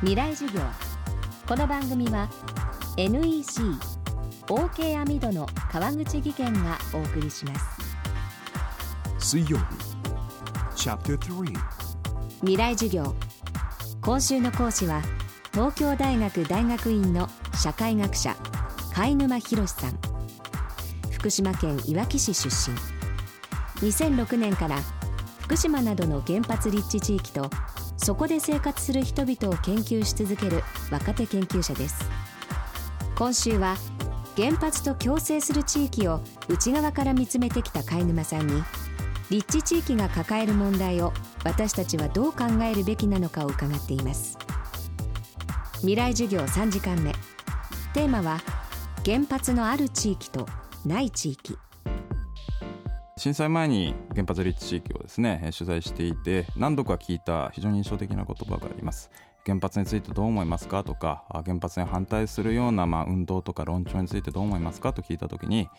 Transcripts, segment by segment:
未来授業。この番組は NEC OK アミドの川口義賢がお送りします。水曜日 Chapter 3未来授業。今週の講師は東京大学大学院の社会学者貝沼博さん。福島県いわき市出身。2006年から福島などの原発立地地域とそこで生活する人々を研究し続ける若手研究者です。今週は原発と共生する地域を内側から見つめてきた貝沼さんに立地地域が抱える問題を私たちはどう考えるべきなのかを伺っています。未来授業3時間目。テーマは原発のある地域とない地域。震災前に原発立地地域をですね取材していて何度か聞いた非常に印象的な言葉があります。原発についてどう思いますかとか原発に反対するようなまあ運動とか論調についてどう思いますかと聞いた時に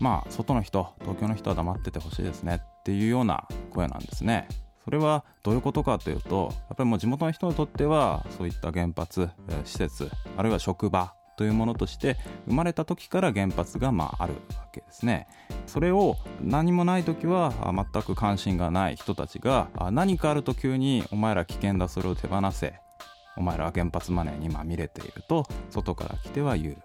まあ外の人東京の人は黙っててほしいですねっていうような声なんですね。それはどういうことかというとやっぱりもう地元の人にとってはそういった原発施設あるいは職場というものとして生まれた時から原発がまああるわけですね。それを何もない時は全く関心がない人たちが何かあると急にお前ら危険だそれを手放せ。お前らは原発マネーにまみれていると外から来ては言う。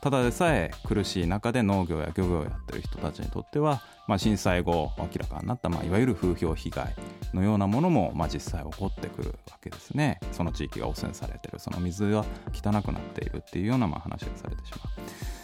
ただでさえ苦しい中で農業や漁業をやってる人たちにとっては、まあ、震災後明らかになった、まあ、いわゆる風評被害。のようなものも、まあ、実際起こってくるわけですね。その地域が汚染されてるその水が汚くなっているっていうようなまあ話がされてしまう。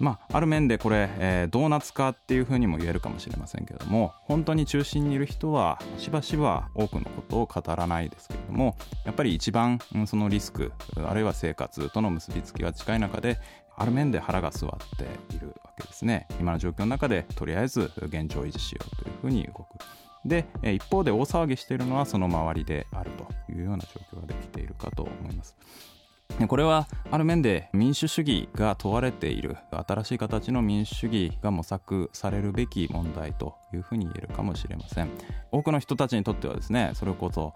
まあ、ある面でこれ、えー、ドーナツ化っていうふうにも言えるかもしれませんけれども本当に中心にいる人はしばしば多くのことを語らないですけれどもやっぱり一番そのリスクあるいは生活との結びつきが近い中である面で腹が据わっているわけですね。今の状況の中でとりあえず現状維持しようというふうに動く。でえ一方で大騒ぎしているのはその周りであるというような状況ができているかと思います。これはある面で民主主義が問われている新しい形の民主主義が模索されるべき問題というふうに言えるかもしれません。多くの人たちにとってはですねそれこそ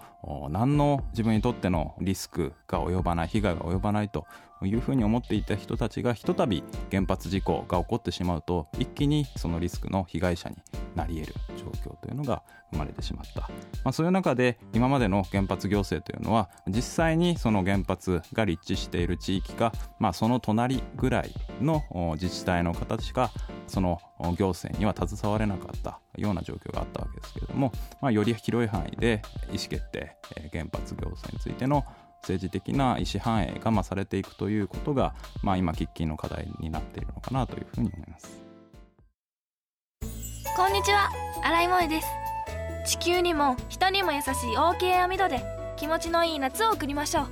何の自分にとってのリスクが及ばない被害が及ばないというふうに思っていた人たちがひとたび原発事故が起こってしまうと一気にそのリスクの被害者になり得る状況というのが生まれてしまった、まあ、そういう中で今までの原発行政というのは実際にその原発が立地している地域か、まあ、その隣ぐらいの自治体の方しかその行政には携われなかったような状況があったわけですけれども、まあ、より広い範囲で意思決定原発行政についての政治的な意思反映がまされていくということが、まあ、今喫緊の課題になっているのかなというふうに思います。こんにちは。新井萌です。地球にも人にも優しい OK 網戸で気持ちのいい夏を送りましょう。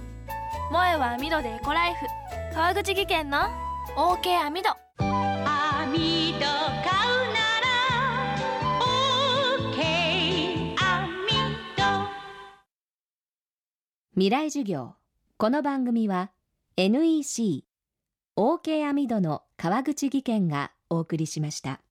萌えは網戸でエコライフ。川口技研の OK 網戸網戸買うなら OK 網戸未来授業。この番組は NEC OK 網戸の川口義賢がお送りしました